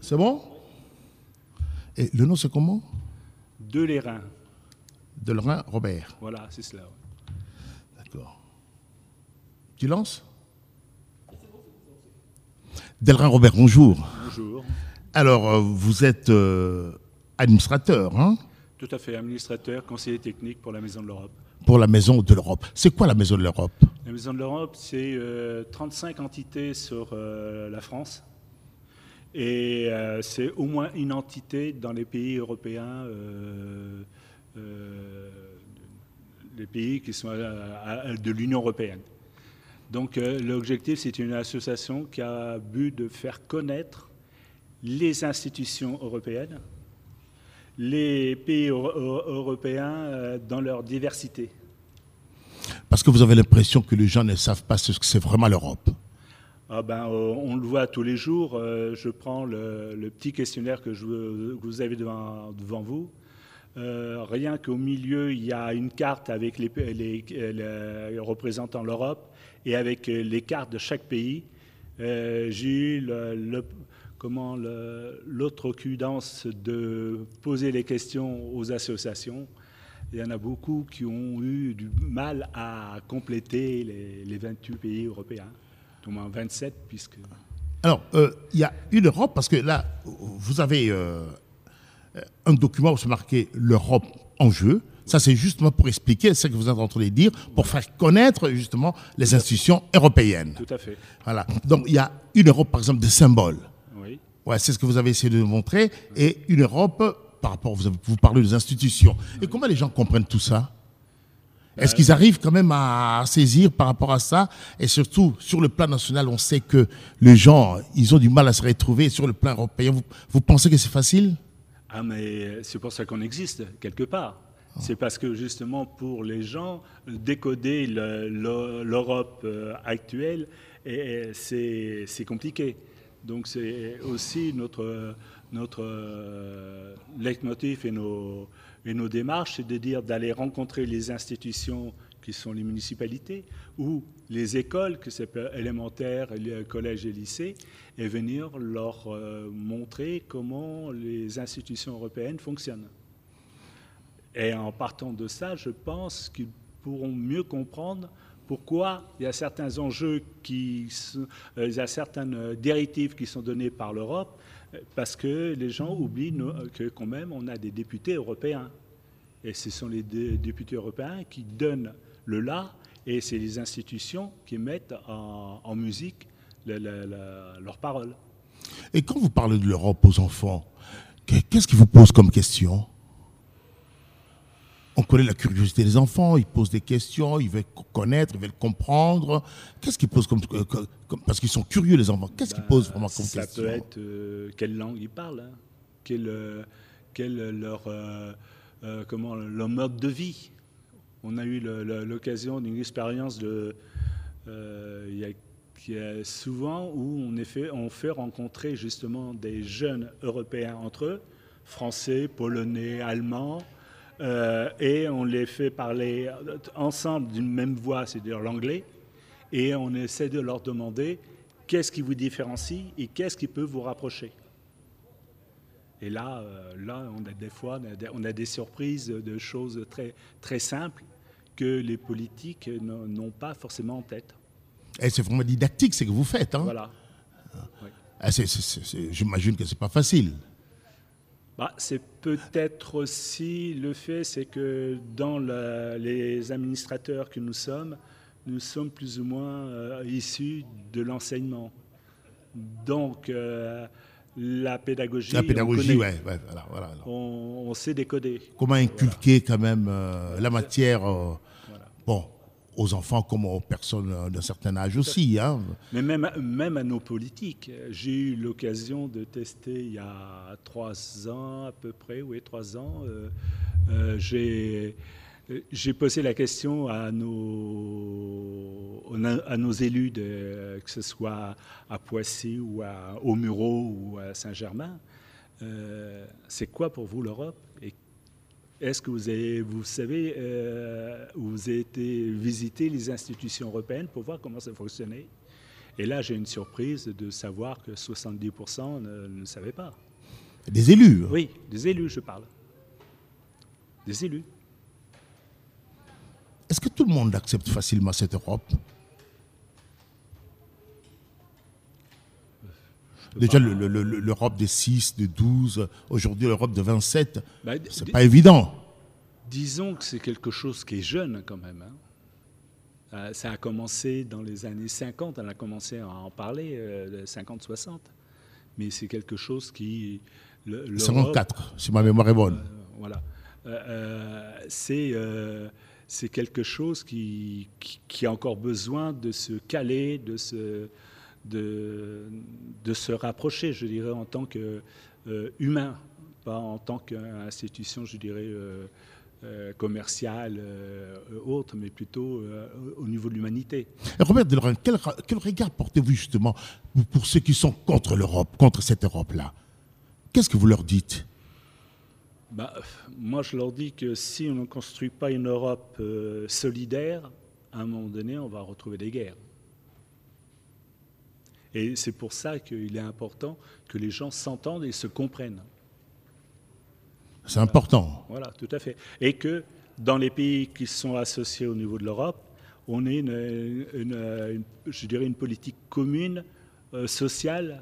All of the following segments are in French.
C'est bon? Et le nom, c'est comment? De l'Airain. De Lorrain Robert. Voilà, c'est cela. ouais. D'accord. Tu lances? Delrin Robert, bonjour. Bonjour. Alors, euh, vous êtes euh, administrateur hein, Tout à fait, administrateur, conseiller technique pour la Maison de l'Europe. pour la Maison de l'Europe. C'est quoi la Maison de l'Europe? La Maison de l'Europe, c'est euh, 35 entités sur euh, la France. Et euh, c'est au moins une entité dans les pays européens, euh, euh, les pays qui sont de l'Union européenne. Donc l'objectif, c'est une association qui a but de faire connaître les institutions européennes, les pays euro- euro- européens dans leur diversité. Parce que vous avez l'impression que les gens ne savent pas ce que c'est vraiment l'Europe. Ah ben, euh, on le voit tous les jours. Euh, je prends le, petit questionnaire que, vous avez devant, vous. Euh, rien qu'au milieu, il y a une carte avec les, les- représentant l'Europe et avec les cartes de chaque pays. J'ai eu le- le- de poser les questions aux associations. Il y en a beaucoup qui ont eu du mal à compléter les, les 28 pays européens, au moins 27, puisque Alors, euh, il y a une Europe, parce que là, vous avez euh, un document où c'est marqué l'Europe en jeu. Ça, c'est justement pour expliquer ce que vous êtes en train de dire, pour faire connaître justement les institutions européennes. tout à fait. Voilà. Donc, il y a une Europe, par exemple, de symboles. Oui. Ouais, c'est ce que vous avez essayé de montrer. Et une Europe, par rapport, vous parlez des institutions. Et comment les gens comprennent tout ça? Est-ce qu'ils arrivent quand même à saisir par rapport à ça Et surtout, sur le plan national, on sait que les gens, ils ont du mal à se retrouver. Sur le plan européen, vous, vous pensez que c'est facile? Ah, mais c'est pour ça qu'on existe, quelque part. C'est parce que justement, pour les gens, décoder le- le- l'Europe euh, actuelle, c'est compliqué. Donc c'est aussi notre, notre euh, leitmotiv et nos, et nos démarches, c'est de dire d'aller rencontrer les institutions qui sont les municipalités ou les écoles, que c'est élémentaire, collèges et lycées, et venir leur euh, montrer comment les institutions européennes fonctionnent. Et en partant de ça, je pense qu'ils pourront mieux comprendre pourquoi il y a certains enjeux qui euh, il y a certaines euh, directives qui sont données par l'Europe, euh, parce que les gens oublient que quand même on a des députés européens. Et ce sont les dé- députés européens qui donnent le là, et c'est les institutions qui mettent en, musique le- le- le- leurs paroles. Et quand vous parlez de l'Europe aux enfants, que- qu'est-ce qu'ils vous posent comme question? On connaît la curiosité des enfants, ils posent des questions, ils veulent connaître, ils veulent comprendre. Qu'est-ce qu'ils posent comme, euh, comme- comme- Parce qu'ils sont curieux, les enfants. Qu'est-ce qu'ils posent vraiment comme Ça question peut être euh, quelle langue ils parlent, hein, quel, euh, quel leur, euh, euh, comment, leur mode de vie. On a eu l'occasion d'une expérience de, il y a, qui est souvent où on, est fait, on fait rencontrer justement des jeunes Européens entre eux, Français, Polonais, Allemands, euh, et on les fait parler ensemble d'une même voix, c'est-à-dire l'anglais, et on essaie de leur demander qu'est-ce qui vous différencie et qu'est-ce qui peut vous rapprocher. Et là, euh, là on a des fois on a des, surprises de choses très, très simples que les politiques n'ont pas forcément en tête. Et c'est vraiment didactique ce que vous faites. Hein Voilà. Ah, J'imagine que c'est pas facile. Bah, c'est peut-être aussi le fait, c'est que dans la- les administrateurs que nous sommes, nous sommes plus ou moins euh, issus de l'enseignement. Donc, euh, la pédagogie, La on pédagogie, connaît. ouais, ouais, voilà, voilà. on, on sait décoder. Comment inculquer quand même euh, la matière, bon, aux enfants comme aux personnes euh, d'un certain âge aussi. Hein. Mais même, même à nos politiques, j'ai eu l'occasion de tester il y a trois ans à peu près, oui, trois ans. euh, euh, j'ai, j'ai posé la question à nos, à nos élus, de, que ce soit à Poissy ou à, au Murau ou à Saint-Germain. euh, c'est quoi pour vous l'Europe Et est-ce que vous, avez, vous savez, euh, vous avez été visiter les institutions européennes pour voir comment ça fonctionnait? Et là, j'ai une surprise de savoir que 70% ne, ne savaient pas. Des élus Oui, des élus, je parle. Des élus. Est-ce que tout le monde accepte facilement cette Europe? Déjà, le- le- le- l'Europe de 6, de 12, aujourd'hui l'Europe de 27, Bah, c'est pas évident. Disons que c'est quelque chose qui est jeune quand même. hein. Euh, ça a commencé dans les années 50, on a commencé à en parler, euh, 50-60. Mais c'est quelque chose qui... le- l'Europe- 54, si ma mémoire est bonne. Euh, voilà. Euh, euh, c'est euh, c'est quelque chose qui, qui, qui a encore besoin de se caler, de se, de, de se rapprocher, je dirais, en tant qu'humain, pas en tant qu'institution, je dirais, euh, euh, commerciale, euh, autre, mais plutôt euh, au niveau de l'humanité. Robert Delorme, quel, quel regard portez-vous justement pour- ceux qui sont contre l'Europe, contre cette Europe-là? Qu'est-ce que vous leur dites? Bah, moi, je leur dis que si on ne construit pas une Europe euh, solidaire, à un moment donné, on va retrouver des guerres. Et c'est pour ça qu'il est important que les gens s'entendent et se comprennent. C'est important. Voilà, tout à fait. Et que dans les pays qui sont associés au niveau de l'Europe, on ait une, une- une- je dirais une politique commune euh, sociale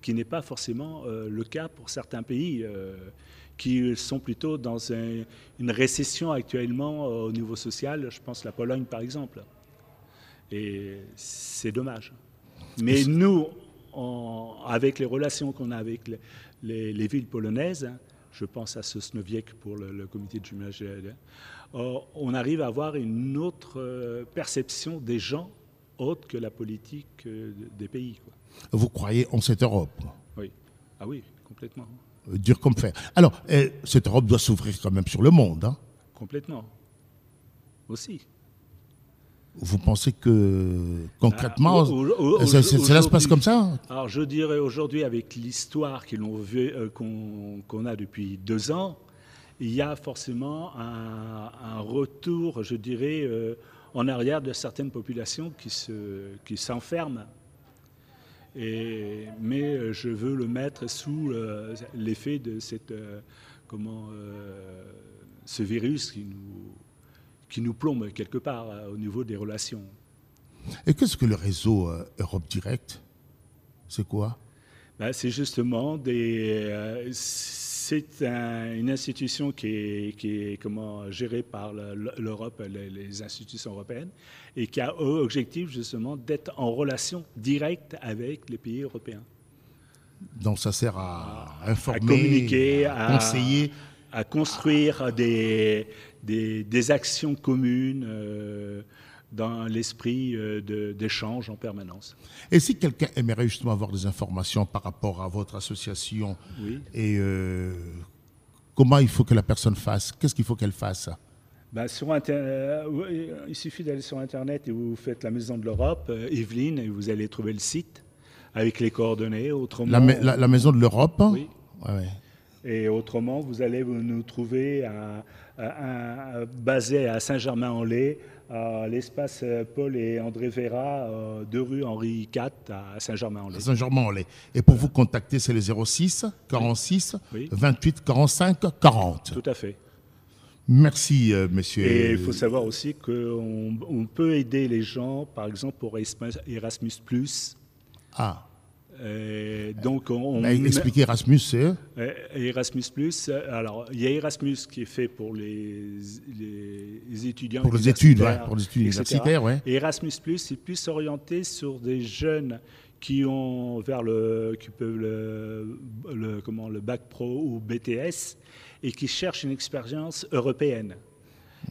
qui n'est pas forcément euh, le cas pour certains pays euh, qui sont plutôt dans un- une récession actuellement au niveau social. Je pense la Pologne par exemple. Et c'est dommage. Mais nous, avec les relations qu'on a avec les, les- les villes polonaises, je pense à Sosnowiec pour le, le comité de jumelage, euh, on arrive à avoir une autre euh, perception des gens autre que la politique euh, des pays. quoi. Vous croyez en cette Europe? Oui. Ah oui, complètement. Euh, Dur comme fer. Alors, euh, cette Europe doit s'ouvrir quand même sur le monde. hein. Complètement. Aussi. Vous pensez que concrètement, Ah, ça- ça- se passe comme ça Alors je dirais aujourd'hui, avec l'histoire l'on veut- euh, qu'on qu'on a depuis deux ans, il y a forcément un, un retour, je dirais, euh, en arrière de certaines populations qui se- qui s'enferment. Mais euh, je veux le mettre sous euh, l'effet de cette, euh, comment, euh, ce virus qui nous, qui nous plombe quelque part euh, au niveau des relations. Et qu'est-ce que le réseau euh, Europe Direct C'est quoi? Ben, c'est justement des. euh, c'est un- une institution qui est, qui est comment, gérée par le- l'Europe, les, les institutions européennes, et qui a objectif justement d'être en relation directe avec les pays européens, Donc ça sert à informer, à communiquer, à à conseiller. à construire des, des, des actions communes euh, dans l'esprit euh, d'échange en permanence. Et si quelqu'un aimerait justement avoir des informations par rapport à votre association, Oui. et euh, comment il faut que la personne fasse? Qu'est-ce qu'il faut qu'elle fasse? Ben, sur euh, il suffit d'aller sur Internet et vous faites la Maison de l'Europe, euh, Evelyne, et vous allez trouver le site avec les coordonnées. Autrement, la, ma- la- la Maison de l'Europe? Oui. Ouais, ouais. Et autrement, vous allez nous trouver à, à- à- basé à Saint-Germain-en-Laye, à l'espace euh, Paul et André Vera, euh, deux rue Henri IV à Saint-Germain-en-Laye. Saint-Germain-en-Laye. Et pour vous contacter, c'est le 06 46 Oui. 28 45 40. Tout à fait. Merci, euh, monsieur. Et il faut savoir aussi qu'on on peut aider les gens, par exemple pour Erasmus. Ah, Euh, donc, on, expliquez Erasmus, c'est Euh, Erasmus euh, alors il y a Erasmus qui est fait pour les, les étudiants pour les études, ouais, pour les études universitaires, ouais. Et Erasmus c'est plus orienté sur des jeunes qui ont vers le qui peuvent le, le- comment le bac pro ou BTS et qui cherchent une expérience européenne.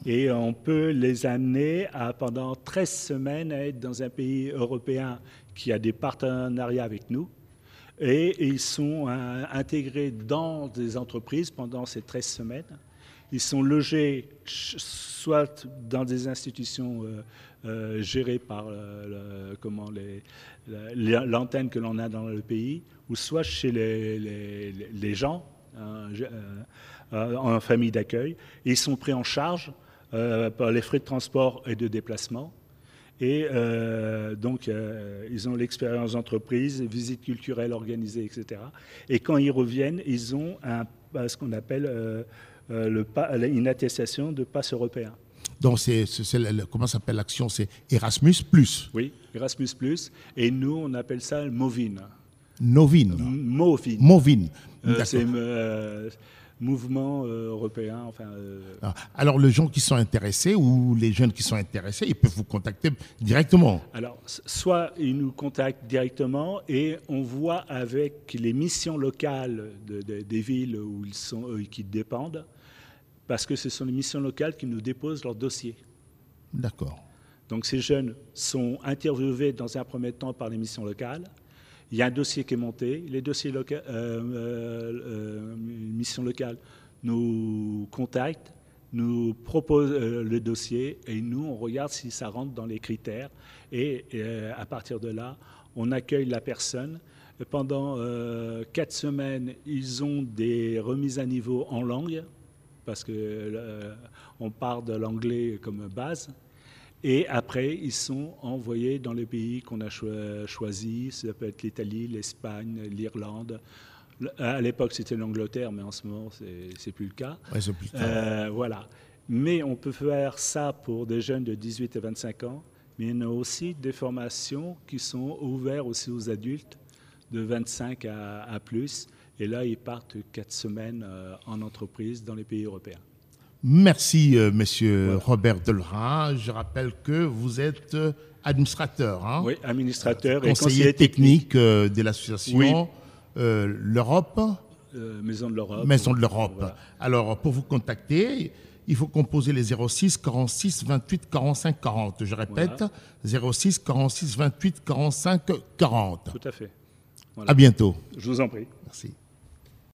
Et on peut les amener pendant 13 semaines à être dans un pays européen qui a des partenariats avec nous. Et ils sont euh, intégrés dans des entreprises pendant ces 13 semaines. Ils sont logés soit dans des institutions euh, euh, gérées par l'antenne que l'on a dans le pays, ou soit chez les, les- gens hein, en famille d'accueil. Ils sont pris en charge par les frais de transport et de déplacement. Et euh, donc, euh, ils ont l'expérience d'entreprise, visites culturelles organisées, etc. Et quand ils reviennent, ils ont un, ce qu'on appelle le, une attestation de passe européen. Donc, c'est, comment s'appelle l'action? C'est Erasmus Plus. Oui, Erasmus Plus. Et nous, on appelle ça Movin. Novin. Movin. Movin. c'est mouvement euh, européen. Enfin, euh, ah, Alors, les gens qui sont intéressés ou les jeunes qui sont intéressés, ils peuvent vous contacter directement Alors, soit ils nous contactent directement et on voit avec les missions locales des villes où ils sont, euh, qui dépendent, parce que ce sont les missions locales qui nous déposent leur dossier. D'accord. Donc, ces jeunes sont interviewés dans un premier temps par les missions locales. Il y a un dossier qui est monté. Les euh, euh, euh, mission locale nous contactent, nous proposent le dossier et nous, on regarde si ça rentre dans les critères. Et, à partir de là, on accueille la personne. Pendant quatre semaines, ils ont des remises à niveau en langue, parce qu'on part de l'anglais comme base. Et après, ils sont envoyés dans les pays qu'on a choisis. Ça peut être l'Italie, l'Espagne, l'Irlande. À l'époque, c'était l'Angleterre, mais en ce moment, c'est plus le cas. Ouais, c'est plus euh, voilà. Mais on peut faire ça pour des jeunes de 18 à 25 ans. Mais il y en a aussi des formations qui sont ouvertes aussi aux adultes de 25 à, plus. Et là, ils partent quatre semaines euh, en entreprise dans les pays européens. Merci, euh, monsieur Robert Delrin. Je rappelle que vous êtes euh, administrateur. Hein oui, administrateur et conseiller, technique, euh, de l'association L'Europe. Maison de l'Europe. Maison de l'Europe. Alors, pour vous contacter, il faut composer les 06 46 28 45 40. Je répète, 06 46 28 45 40. Tout à fait. À bientôt. Je vous en prie. Merci.